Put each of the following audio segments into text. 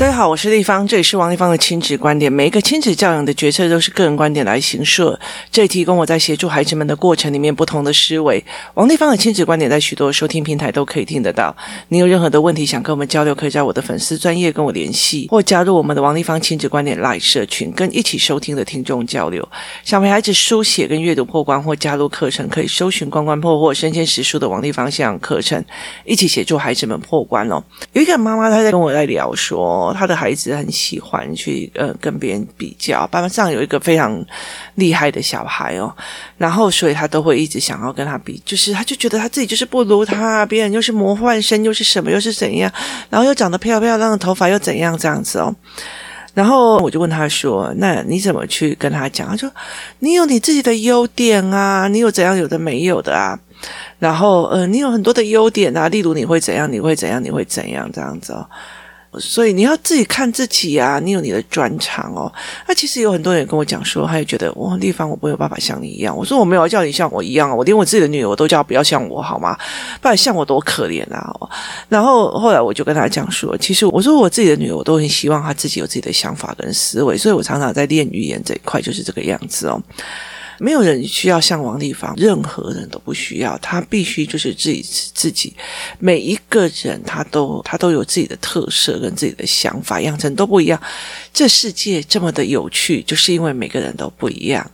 大家好，我是丽芳，这里是王立芳的亲子观点。每一个亲子教养的决策都是个人观点来形设，这里提供我在协助孩子们的过程里面不同的思维。王立芳的亲子观点在许多收听平台都可以听得到。你有任何的问题想跟我们交流，可以在我的粉丝专业跟我联系，或加入我们的王立芳亲子观点 Live 社群，跟一起收听的听众交流。想陪孩子书写跟阅读破关，或加入课程，可以搜寻关关破或身先实书的王立芳线上课程，一起协助孩子们破关哦。有一个妈妈她在跟我在聊说。他的孩子很喜欢去呃跟别人比较，班上有一个非常厉害的小孩哦，然后所以他都会一直想要跟他比，就是他就觉得他自己就是不如他，别人又是魔幻生，又是什么，又是怎样，然后又长得漂漂亮的头发又怎样这样子哦，然后我就问他说：“那你怎么去跟他讲？”他说：“你有你自己的优点啊，你有怎样有的没有的啊，然后呃，你有很多的优点啊，例如你会怎样，你会怎样，你会怎样这样子哦。”所以你要自己看自己啊，你有你的专长哦。那其实有很多人跟我讲说，他也觉得哇，丽芳我没有办法像你一样。我说我没有叫你像我一样，我连我自己的女儿我都叫不要像我好吗？不然像我多可怜啊。然后后来我就跟他讲说，其实我说我自己的女儿我都很希望她自己有自己的想法跟思维，所以我常常在练语言这一块就是这个样子哦。没有人需要像王立芳，任何人都不需要，他必须就是自己自己。每一个人他都他都有自己的特色跟自己的想法，养成都不一样。这世界这么的有趣，就是因为每个人都不一样。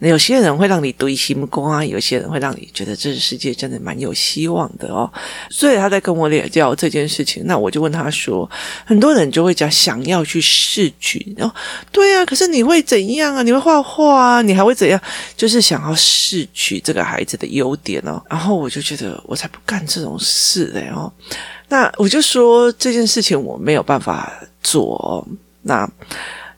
有些人会让你堆心瓜，有些人会让你觉得这个世界真的蛮有希望的哦。所以他在跟我聊聊这件事情，那我就问他说：很多人就会讲想要去试举，然后对啊，可是你会怎样啊？你会画画啊？你还会怎样？就是想要试取这个孩子的优点哦，然后我就觉得我才不干这种事嘞哦，那我就说这件事情我没有办法做，那。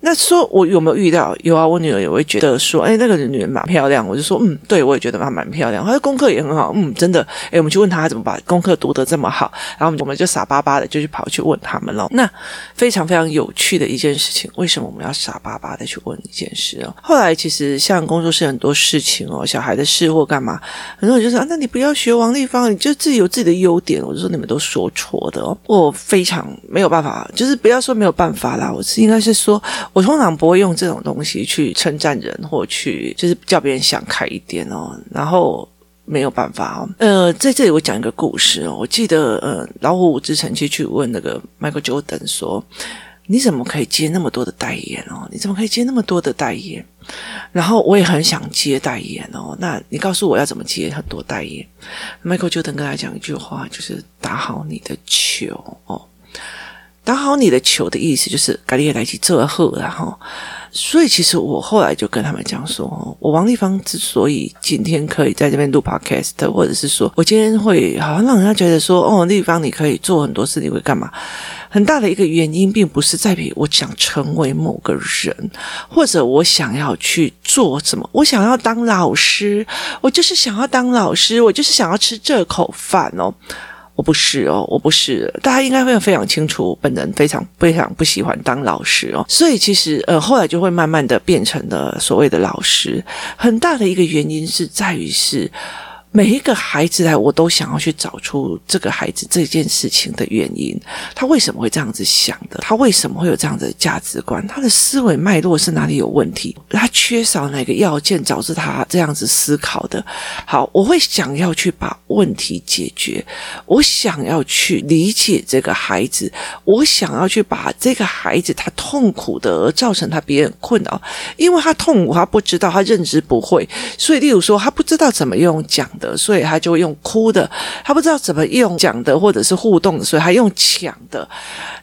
那说我有没有遇到？有啊，我女儿也会觉得说，哎，那个女人蛮漂亮。我就说，嗯，对，我也觉得她蛮漂亮。她的功课也很好，嗯，真的。哎，我们去问她怎么把功课读得这么好，然后我们就傻巴巴的就去跑去问他们了。那非常非常有趣的一件事情，为什么我们要傻巴巴的去问一件事哦？后来其实像工作室很多事情哦，小孩的事或干嘛，很多人就说，啊，那你不要学王丽芳，你就自己有自己的优点。我就说你们都说错的哦，我非常没有办法，就是不要说没有办法啦，我是应该是说。我通常不会用这种东西去称赞人，或去就是叫别人想开一点哦。然后没有办法哦。呃，在这里我讲一个故事哦。我记得呃，老虎伍兹曾经去问那个 Michael Jordan 说：“你怎么可以接那么多的代言哦？你怎么可以接那么多的代言？”然后我也很想接代言哦。那你告诉我要怎么接很多代言？Michael Jordan 跟他讲一句话，就是打好你的球哦。打好你的球的意思就是改天来去做后，然后，所以其实我后来就跟他们讲说，我王立芳之所以今天可以在这边录 podcast，或者是说我今天会好像让人家觉得说，哦，丽芳你可以做很多事，你会干嘛？很大的一个原因，并不是在于我想成为某个人，或者我想要去做什么，我想要当老师，我就是想要当老师，我就是想要吃这口饭哦。我不是哦，我不是，大家应该会非常清楚，本人非常非常不喜欢当老师哦，所以其实呃后来就会慢慢的变成了所谓的老师，很大的一个原因是在于是。每一个孩子来，我都想要去找出这个孩子这件事情的原因，他为什么会这样子想的？他为什么会有这样的价值观？他的思维脉络是哪里有问题？他缺少哪个要件导致他这样子思考的？好，我会想要去把问题解决，我想要去理解这个孩子，我想要去把这个孩子他痛苦的而造成他别人困扰，因为他痛苦，他不知道，他认知不会，所以例如说，他不知道怎么用讲。的，所以他就用哭的，他不知道怎么用讲的，或者是互动，所以他用抢的。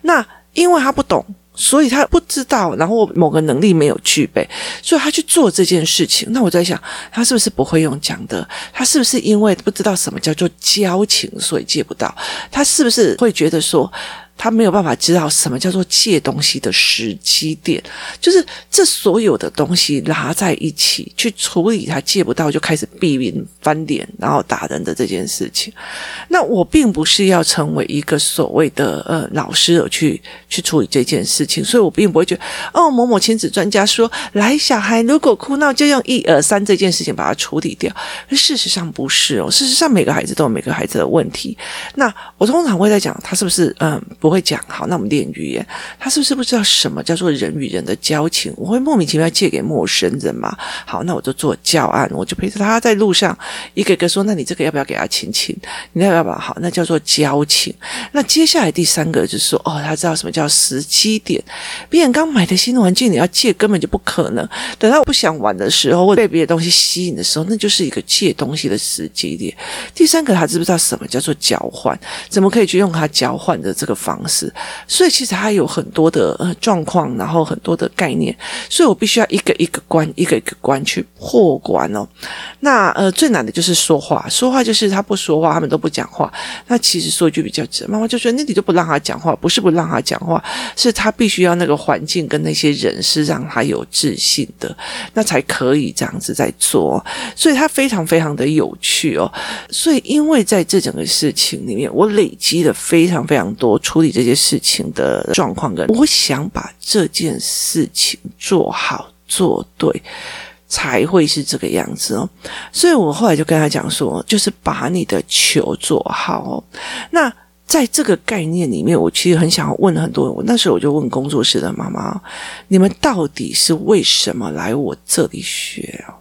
那因为他不懂，所以他不知道，然后某个能力没有具备，所以他去做这件事情。那我在想，他是不是不会用讲的？他是不是因为不知道什么叫做交情，所以借不到？他是不是会觉得说？他没有办法知道什么叫做借东西的时机点，就是这所有的东西拿在一起去处理，他借不到就开始避免翻脸，然后打人的这件事情。那我并不是要成为一个所谓的呃老师而去去处理这件事情，所以我并不会觉得哦某某亲子专家说，来小孩如果哭闹就用一二三这件事情把它处理掉。事实上不是哦，事实上每个孩子都有每个孩子的问题。那我通常会在讲他是不是嗯。不会讲，好，那我们练语言。他是不是不知道什么叫做人与人的交情？我会莫名其妙借给陌生人嘛？好，那我就做教案，我就陪着他在路上一个个说，那你这个要不要给他亲亲？你要不要把？好，那叫做交情。那接下来第三个就是说，哦，他知道什么叫时机点。别人刚买的新玩具，你要借根本就不可能。等到我不想玩的时候，或被别的东西吸引的时候，那就是一个借东西的时机点。第三个，他知不知道什么叫做交换？怎么可以去用它交换的这个方方式？所以其实他有很多的状况，然后很多的概念，所以我必须要一个一个关，一个一个关去破关哦。那呃最难的就是说话，说话就是他不说话，他们都不讲话。那其实说一句比较直，妈妈就说那你就不让他讲话，不是不让他讲话，是他必须要那个环境跟那些人是让他有自信的，那才可以这样子在做。所以他非常非常的有趣哦。所以因为在这整个事情里面，我累积了非常非常多处理这些事情的状况跟，我想把这件事情做好做对。才会是这个样子哦，所以我后来就跟他讲说，就是把你的球做好哦。那在这个概念里面，我其实很想要问很多人。我那时候我就问工作室的妈妈：你们到底是为什么来我这里学哦？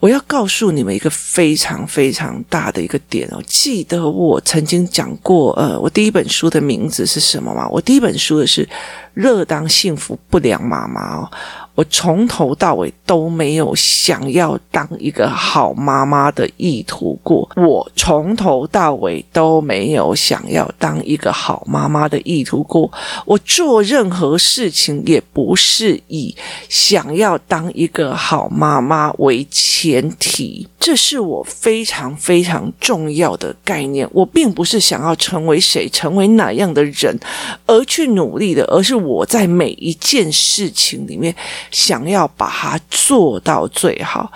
我要告诉你们一个非常非常大的一个点哦。记得我曾经讲过，呃，我第一本书的名字是什么吗？我第一本书的是《热当幸福不良妈妈》哦。我从头到尾都没有想要当一个好妈妈的意图过。我从头到尾都没有想要当一个好妈妈的意图过。我做任何事情也不是以想要当一个好妈妈为前提。这是我非常非常重要的概念。我并不是想要成为谁，成为哪样的人而去努力的，而是我在每一件事情里面。想要把它做到最好，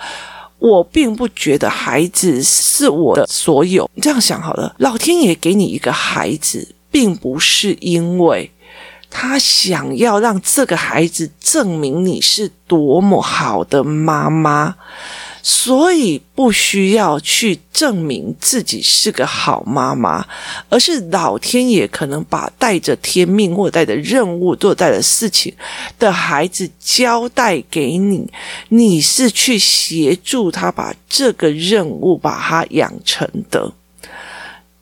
我并不觉得孩子是我的所有。你这样想好了，老天爷给你一个孩子，并不是因为他想要让这个孩子证明你是多么好的妈妈。所以不需要去证明自己是个好妈妈，而是老天爷可能把带着天命或带着任务做带的事情的孩子交代给你，你是去协助他把这个任务把他养成的。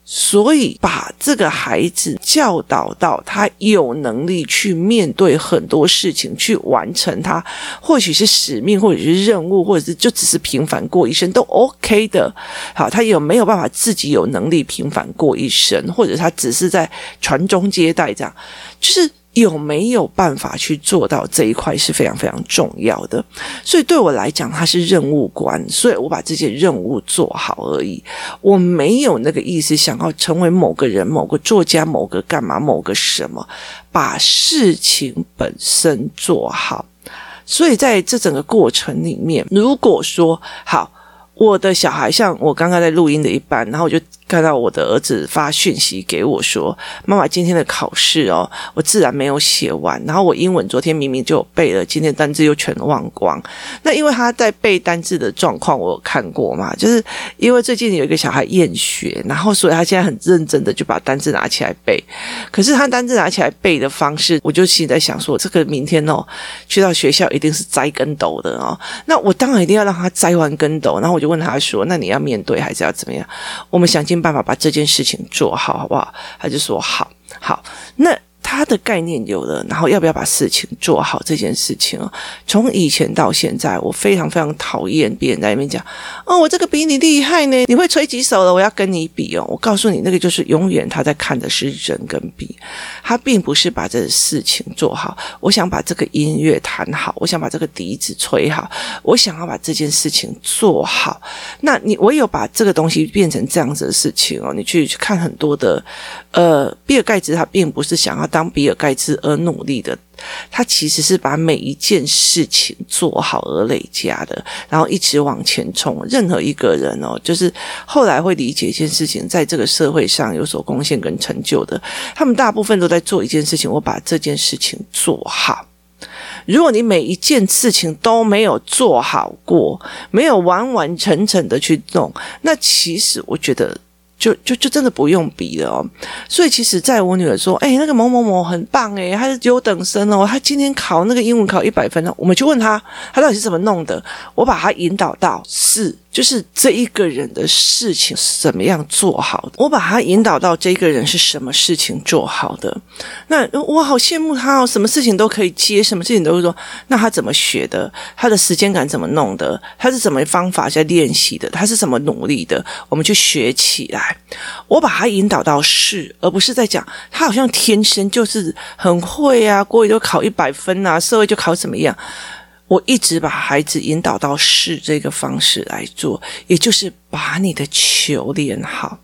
所以，把这个孩子教导到他有能力去面对很多事情，去完成他，或许是使命，或者是任务，或者是就只是平凡过一生都 OK 的。好，他有没有办法自己有能力平凡过一生，或者他只是在传宗接代这样，就是。有没有办法去做到这一块是非常非常重要的，所以对我来讲，它是任务观，所以我把这些任务做好而已。我没有那个意思，想要成为某个人、某个作家、某个干嘛、某个什么，把事情本身做好。所以在这整个过程里面，如果说好，我的小孩像我刚刚在录音的一般，然后我就。看到我的儿子发讯息给我说：“妈妈，今天的考试哦，我自然没有写完。然后我英文昨天明明就有背了，今天单字又全忘光。那因为他在背单字的状况，我有看过嘛，就是因为最近有一个小孩厌学，然后所以他现在很认真的就把单字拿起来背。可是他单字拿起来背的方式，我就心里在想说，这个明天哦去到学校一定是栽跟斗的哦。那我当然一定要让他栽完跟斗。然后我就问他说：那你要面对还是要怎么样？我们想尽。办法把这件事情做好，好不好？他就说好，好，那。他的概念有了，然后要不要把事情做好这件事情哦，从以前到现在，我非常非常讨厌别人在那边讲哦，我这个比你厉害呢，你会吹几首了？我要跟你比哦。我告诉你，那个就是永远他在看的是人跟比，他并不是把这个事情做好。我想把这个音乐弹好，我想把这个笛子吹好，我想要把这件事情做好。那你唯有把这个东西变成这样子的事情哦，你去去看很多的呃，比尔盖茨他并不是想要当比尔盖茨而努力的，他其实是把每一件事情做好而累加的，然后一直往前冲。任何一个人哦，就是后来会理解一件事情，在这个社会上有所贡献跟成就的，他们大部分都在做一件事情，我把这件事情做好。如果你每一件事情都没有做好过，没有完完整整的去弄，那其实我觉得。就就就真的不用比了哦。所以其实在我女儿说：“哎，那个某某某很棒哎，他是优等生哦，他今天考那个英文考一百分了。”我们就问他，他到底是怎么弄的？我把他引导到是。就是这一个人的事情怎么样做好的，我把他引导到这一个人是什么事情做好的。那我好羡慕他哦，什么事情都可以接，什么事情都会做。那他怎么学的？他的时间感怎么弄的？他是怎么方法在练习的？他是怎么努力的？我们去学起来。我把他引导到是，而不是在讲他好像天生就是很会啊，国语都考一百分啊，社会就考怎么样。我一直把孩子引导到是这个方式来做，也就是把你的球练好，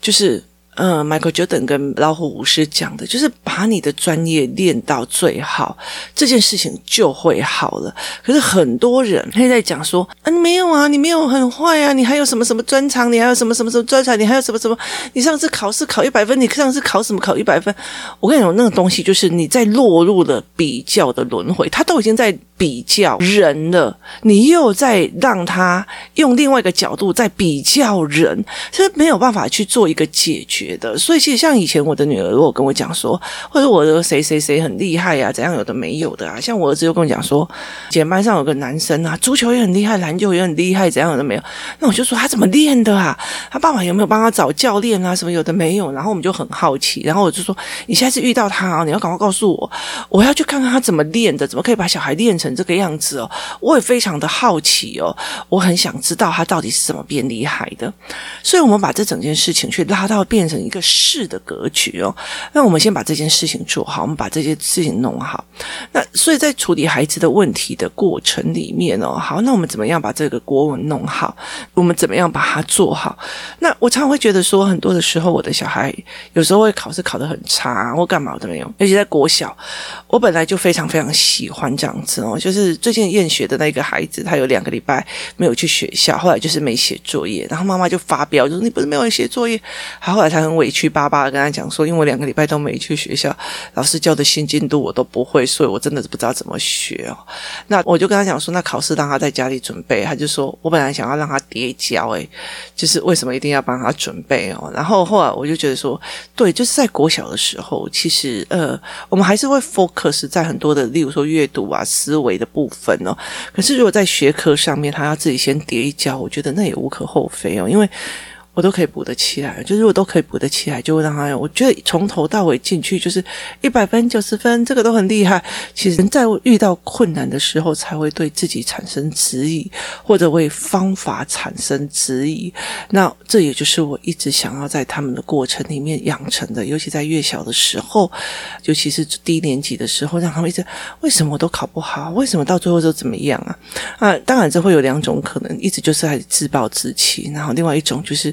就是。嗯，Michael Jordan 跟老虎武师讲的，就是把你的专业练到最好，这件事情就会好了。可是很多人他在讲说，啊，你没有啊，你没有很坏啊，你还有什么什么专长，你还有什么什么什么专长，你还有什么什么，你上次考试考一百分，你上次考什么考一百分？我跟你讲，那个东西就是你在落入了比较的轮回，他都已经在比较人了，你又在让他用另外一个角度在比较人，是没有办法去做一个解决。的，所以其实像以前我的女儿如果跟我讲说，或者我的谁谁谁很厉害呀、啊，怎样有的没有的啊，像我儿子又跟我讲说，简班上有个男生啊，足球也很厉害，篮球也很厉害，怎样有的没有，那我就说他怎么练的啊？他爸爸有没有帮他找教练啊？什么有的没有？然后我们就很好奇，然后我就说，你下次遇到他啊，你要赶快告诉我，我要去看看他怎么练的，怎么可以把小孩练成成这个样子哦？我也非常的好奇哦，我很想知道他到底是怎么变厉害的，所以我们把这整件事情去拉到变成。一个事的格局哦，那我们先把这件事情做好，我们把这件事情弄好。那所以在处理孩子的问题的过程里面哦，好，那我们怎么样把这个国文弄好？我们怎么样把它做好？那我常常会觉得说，很多的时候，我的小孩有时候会考试考得很差，或干嘛都没有。尤其在国小，我本来就非常非常喜欢这样子哦，就是最近验学的那个孩子，他有两个礼拜没有去学校，后来就是没写作业，然后妈妈就发飙，就说你不是没有写作业，他后来才。很委屈巴巴的跟他讲说，因为我两个礼拜都没去学校，老师教的新进度我都不会，所以我真的是不知道怎么学哦。那我就跟他讲说，那考试让他在家里准备。他就说我本来想要让他叠交，诶，就是为什么一定要帮他准备哦？然后后来我就觉得说，对，就是在国小的时候，其实呃，我们还是会 focus 在很多的，例如说阅读啊、思维的部分呢。可是如果在学科上面，他要自己先叠一跤，我觉得那也无可厚非哦，因为。我都可以补得起来，就是我都可以补得起来，就会让他。我觉得从头到尾进去就是一百分、九十分，这个都很厉害。其实在遇到困难的时候，才会对自己产生质疑，或者为方法产生质疑。那这也就是我一直想要在他们的过程里面养成的，尤其在越小的时候，尤其是低年级的时候，让他们一直为什么我都考不好？为什么到最后都怎么样啊？啊，当然这会有两种可能，一直就是还自暴自弃，然后另外一种就是。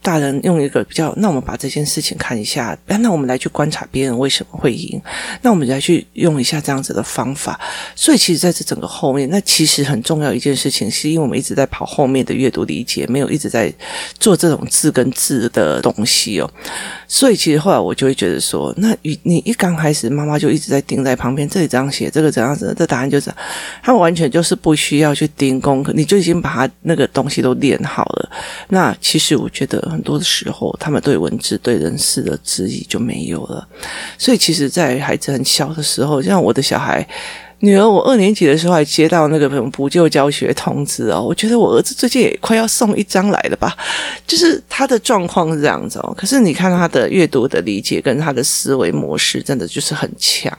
大人用一个比较，那我们把这件事情看一下，那我们来去观察别人为什么会赢，那我们来去用一下这样子的方法。所以，其实在这整个后面，那其实很重要一件事情，是因为我们一直在跑后面的阅读理解，没有一直在做这种字跟字的东西哦。所以，其实后来我就会觉得说，那你你一刚开始，妈妈就一直在盯在旁边，这里这样写，这个怎样子，这答案就是，他完全就是不需要去盯功课，你就已经把他那个东西都练好了。那其实我觉得。很多的时候，他们对文字、对人事的质疑就没有了。所以，其实，在孩子很小的时候，像我的小孩女儿，我二年级的时候还接到那个补救教学通知哦。我觉得我儿子最近也快要送一张来了吧？就是他的状况是这样子哦。可是你看他的阅读的理解跟他的思维模式，真的就是很强。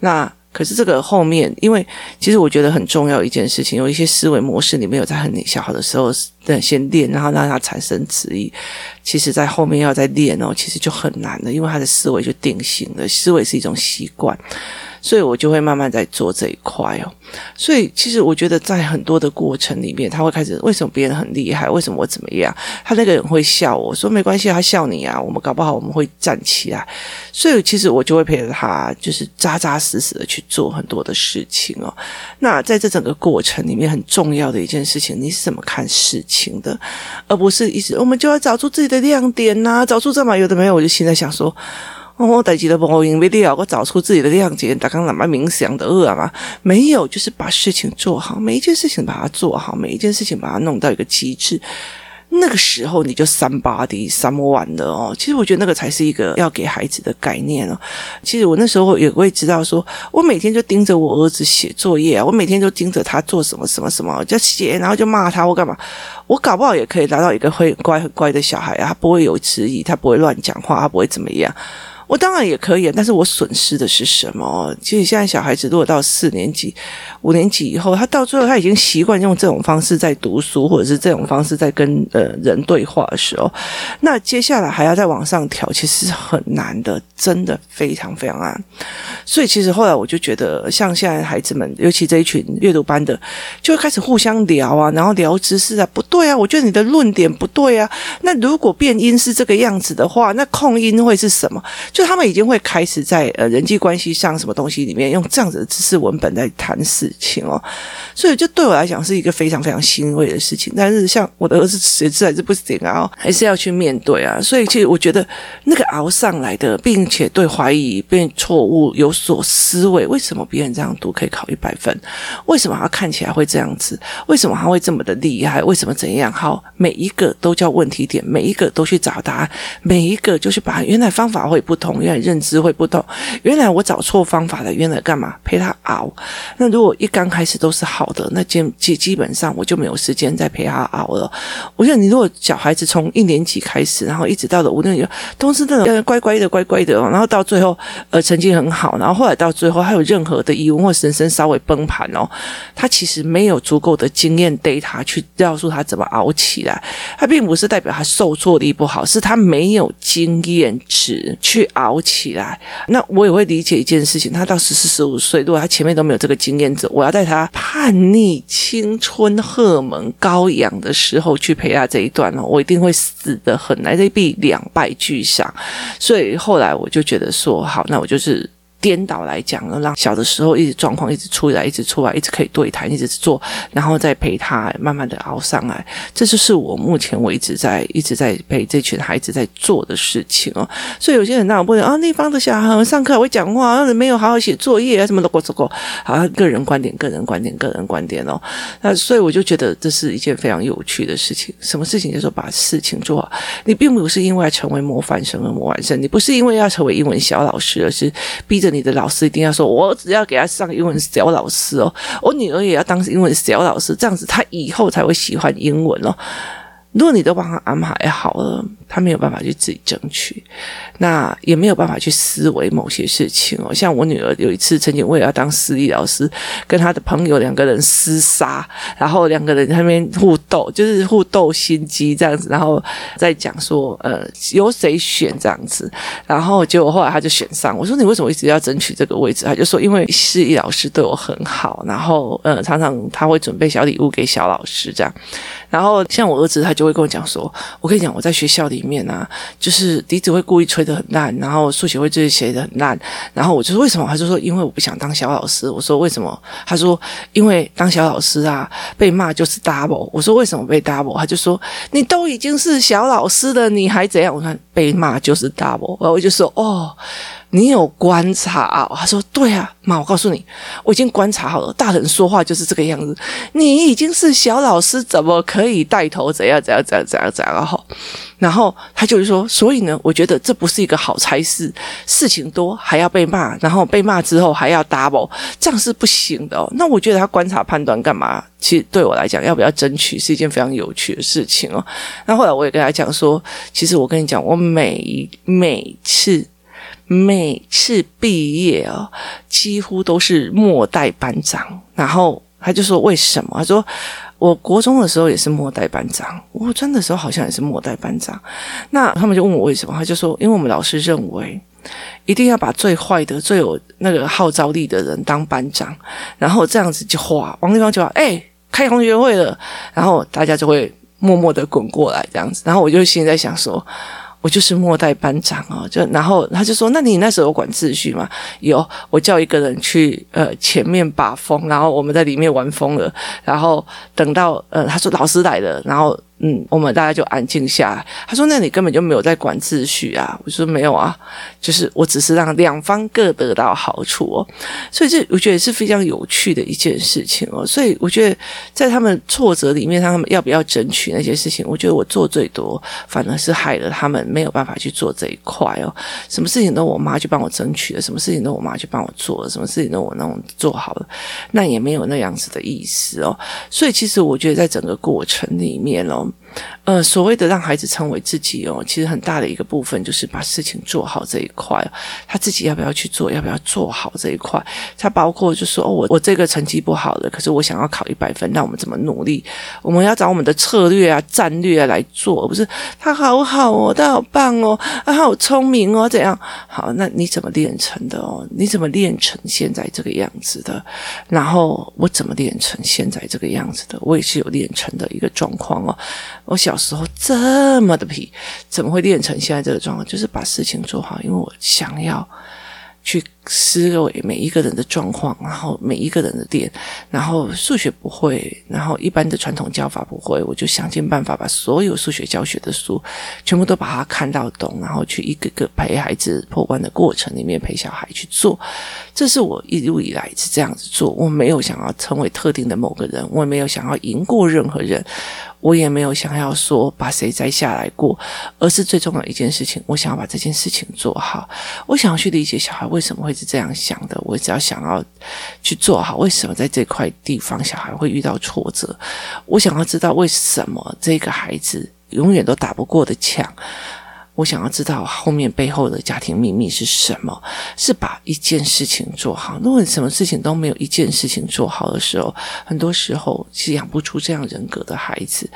那。可是这个后面，因为其实我觉得很重要一件事情，有一些思维模式你没有在很小的时候的先练，然后让它产生质疑，其实在后面要再练哦，其实就很难了，因为他的思维就定型了，思维是一种习惯。所以我就会慢慢在做这一块哦。所以其实我觉得在很多的过程里面，他会开始为什么别人很厉害，为什么我怎么样？他那个人会笑我说没关系，他笑你啊，我们搞不好我们会站起来。所以其实我就会陪着他，就是扎扎实实的去做很多的事情哦。那在这整个过程里面，很重要的一件事情，你是怎么看事情的，而不是一直我们就要找出自己的亮点呐、找出这么有的没有。我就现在想说。我代志都无用，没必要我找出自己的亮点，打刚那么冥想的饿嘛？没有，就是把事情做好，每一件事情把它做好，每一件事情把它弄到一个极致。那个时候你就 somebody someone 的哦。其实我觉得那个才是一个要给孩子的概念哦。其实我那时候也会知道说，我每天就盯着我儿子写作业啊，我每天就盯着他做什么什么什么，就写，然后就骂他或干嘛。我搞不好也可以达到一个会很乖很乖的小孩啊，他不会有迟疑，他不会乱讲话，他不会怎么样。我当然也可以，但是我损失的是什么？其实现在小孩子如果到四年级、五年级以后，他到最后他已经习惯用这种方式在读书，或者是这种方式在跟呃人对话的时候，那接下来还要再往上调，其实是很难的，真的非常非常难。所以其实后来我就觉得，像现在孩子们，尤其这一群阅读班的，就会开始互相聊啊，然后聊知识啊，不对啊，我觉得你的论点不对啊。那如果变音是这个样子的话，那控音会是什么？就他们已经会开始在呃人际关系上什么东西里面用这样子的知识文本在谈事情哦，所以就对我来讲是一个非常非常欣慰的事情。但是像我的儿子写字还是不行啊，还是要去面对啊。所以其实我觉得那个熬上来的，并且对怀疑、变错误有所思维，为什么别人这样读可以考一百分？为什么他看起来会这样子？为什么他会这么的厉害？为什么怎样？好，每一个都叫问题点，每一个都去找答案，每一个就是把原来方法会不同。原来认知会不同，原来我找错方法了，原来干嘛陪他熬？那如果一刚开始都是好的，那基基基本上我就没有时间再陪他熬了。我觉得你如果小孩子从一年级开始，然后一直到了五年级，都是那种乖乖的乖乖的，然后到最后呃成绩很好，然后后来到最后还有任何的疑问或人生稍微崩盘哦，他其实没有足够的经验 data 去告诉他怎么熬起来，他并不是代表他受挫力不好，是他没有经验值去熬。起来，那我也会理解一件事情。他到十四、十五岁，如果他前面都没有这个经验者，我要在他叛逆、青春荷尔蒙高扬的时候去陪他这一段呢，我一定会死得很难，这必两败俱伤。所以后来我就觉得说，好，那我就是。颠倒来讲了，让小的时候一直状况一直出来，一直出来，一直可以对谈，一直做，然后再陪他慢慢的熬上来。这就是我目前为止在一直在陪这群孩子在做的事情哦。所以有些人那我不能啊，那方的小孩上课会讲话，没有好好写作业啊，什么的，过错过。好像，个人观点，个人观点，个人观点哦。那所以我就觉得这是一件非常有趣的事情。什么事情就是说把事情做好？你并不是因为要成为模范生而模范生，你不是因为要成为英文小老师，而是逼着。你的老师一定要说，我只要给他上英文小老师哦，我女儿也要当英文小老师，这样子他以后才会喜欢英文哦。如果你都帮他安排好了，他没有办法去自己争取，那也没有办法去思维某些事情哦。像我女儿有一次曾经为了要当私立老师，跟她的朋友两个人厮杀，然后两个人在那边互斗，就是互斗心机这样子，然后再讲说，呃，由谁选这样子，然后结果后来他就选上。我说你为什么一直要争取这个位置？他就说因为私立老师对我很好，然后呃，常常他会准备小礼物给小老师这样。然后像我儿子，他就就会跟我讲说：“我跟你讲，我在学校里面啊，就是笛子会故意吹得很烂，然后数学会就是写得很烂。然后我就说为什么？他就说因为我不想当小老师。我说为什么？他说因为当小老师啊，被骂就是 double。我说为什么被 double？他就说你都已经是小老师了，你还怎样？我说被骂就是 double。然后我就说哦。”你有观察啊？他说：“对啊，妈，我告诉你，我已经观察好了。大人说话就是这个样子。你已经是小老师，怎么可以带头？怎样？怎样？怎样？怎样？怎样？然后，然后他就是说，所以呢，我觉得这不是一个好差事。事情多还要被骂，然后被骂之后还要 double，这样是不行的哦。那我觉得他观察判断干嘛？其实对我来讲，要不要争取是一件非常有趣的事情哦。那后来我也跟他讲说，其实我跟你讲，我每每次。”每次毕业啊，几乎都是末代班长。然后他就说：“为什么？”他说：“我国中的时候也是末代班长，我真的时候好像也是末代班长。”那他们就问我为什么？他就说：“因为我们老师认为，一定要把最坏的、最有那个号召力的人当班长，然后这样子就哗，王立芳就：‘哎，开同学会了。’然后大家就会默默的滚过来这样子。然后我就心里在想说。”我就是末代班长哦，就然后他就说：“那你那时候管秩序吗？”有，我叫一个人去呃前面把风，然后我们在里面玩疯了，然后等到呃他说老师来了，然后嗯，我们大家就安静下来。他说：“那你根本就没有在管秩序啊！”我说：“没有啊，就是我只是让两方各得到好处哦。”所以这我觉得是非常有趣的一件事情哦。所以我觉得在他们挫折里面，他们要不要争取那些事情，我觉得我做最多，反而是害了他们没有办法去做这一块哦。什么事情都我妈去帮我争取了，什么事情都我妈去帮我做了，什么事情都我弄做好了，那也没有那样子的意思哦。所以其实我觉得在整个过程里面哦。呃，所谓的让孩子成为自己哦，其实很大的一个部分就是把事情做好这一块。他自己要不要去做，要不要做好这一块？他包括就说，我我这个成绩不好的，可是我想要考一百分，那我们怎么努力？我们要找我们的策略啊、战略来做，不是他好好哦，他好棒哦，他好聪明哦，怎样？好，那你怎么练成的哦？你怎么练成现在这个样子的？然后我怎么练成现在这个样子的？我也是有练成的一个状况哦。我小时候这么的皮，怎么会练成现在这个状况？就是把事情做好，因为我想要去。思维每一个人的状况，然后每一个人的点，然后数学不会，然后一般的传统教法不会，我就想尽办法把所有数学教学的书全部都把它看到懂，然后去一个个陪孩子破关的过程里面陪小孩去做。这是我一路以来是这样子做，我没有想要成为特定的某个人，我也没有想要赢过任何人，我也没有想要说把谁摘下来过，而是最重要一件事情，我想要把这件事情做好，我想要去理解小孩为什么会。是这样想的，我只要想要去做好，为什么在这块地方小孩会遇到挫折？我想要知道为什么这个孩子永远都打不过的墙。我想要知道后面背后的家庭秘密是什么？是把一件事情做好。如果你什么事情都没有一件事情做好的时候，很多时候是养不出这样人格的孩子。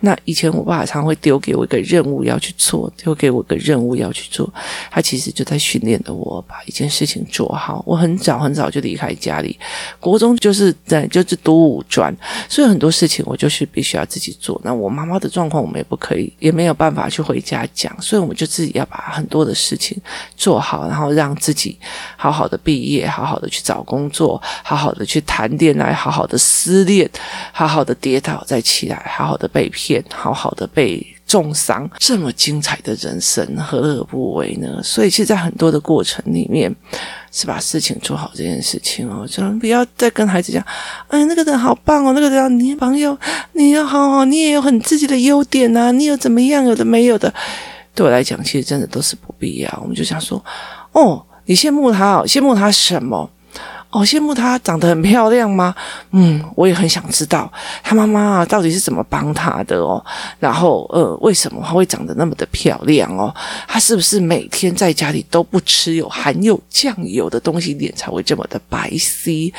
那以前我爸爸常会丢给我一个任务要去做，丢给我一个任务要去做，他其实就在训练着我把一件事情做好。我很早很早就离开家里，国中就是在就是读五专，所以很多事情我就是必须要自己做。那我妈妈的状况我们也不可以，也没有办法去回家讲，所以。我们就自己要把很多的事情做好，然后让自己好好的毕业，好好的去找工作，好好的去谈恋爱，好好的失恋，好好的跌倒再起来，好好的被骗，好好的被重伤，这么精彩的人生，何乐而不为呢？所以，其实，在很多的过程里面，是把事情做好这件事情哦，就不要再跟孩子讲，哎，那个人好棒哦，那个人你朋友，你要好好，你也有很自己的优点啊，你有怎么样，有的没有的。对我来讲，其实真的都是不必要。我们就想说，哦，你羡慕他，羡慕他什么？哦，羡慕她长得很漂亮吗？嗯，我也很想知道她妈妈到底是怎么帮她的哦。然后，呃，为什么她会长得那么的漂亮哦？她是不是每天在家里都不吃有含有酱油的东西，脸才会这么的白皙？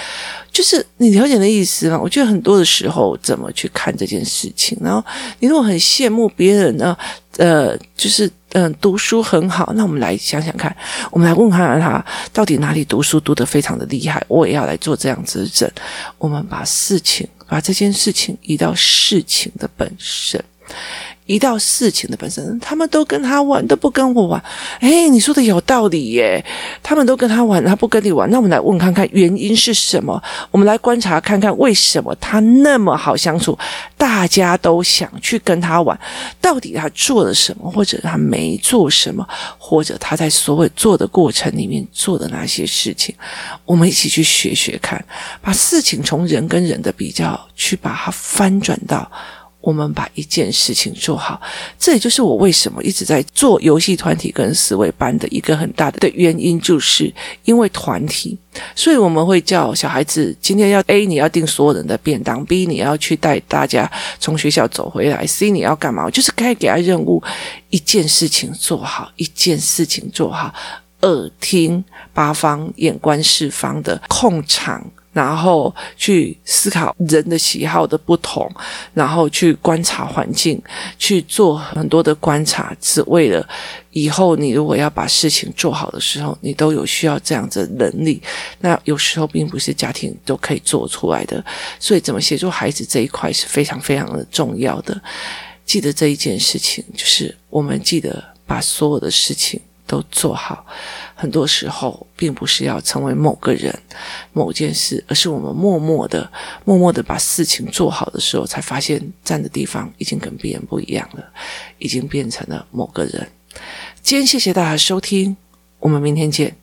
就是你了解的意思吗？我觉得很多的时候，怎么去看这件事情？然后，你如果很羡慕别人呢？呃，就是嗯、读书很好。那我们来想想看，我们来问看看他到底哪里读书读得非常的厉害。我也要来做这样子的诊。我们把事情，把这件事情移到事情的本身。一到事情的本身，他们都跟他玩，都不跟我玩。诶，你说的有道理耶！他们都跟他玩，他不跟你玩。那我们来问看看原因是什么？我们来观察看看为什么他那么好相处，大家都想去跟他玩。到底他做了什么，或者他没做什么，或者他在所有做的过程里面做的那些事情，我们一起去学学看，把事情从人跟人的比较，去把它翻转到。我们把一件事情做好，这也就是我为什么一直在做游戏团体跟思维班的一个很大的原因，就是因为团体，所以我们会叫小孩子今天要 A，你要订所有人的便当；B，你要去带大家从学校走回来；C，你要干嘛？就是该给他任务，一件事情做好，一件事情做好，耳听八方，眼观四方的控场。然后去思考人的喜好的不同，然后去观察环境，去做很多的观察，只为了以后你如果要把事情做好的时候，你都有需要这样子的能力。那有时候并不是家庭都可以做出来的，所以怎么协助孩子这一块是非常非常的重要的。记得这一件事情，就是我们记得把所有的事情都做好。很多时候，并不是要成为某个人、某件事，而是我们默默的、默默的把事情做好的时候，才发现站的地方已经跟别人不一样了，已经变成了某个人。今天谢谢大家收听，我们明天见。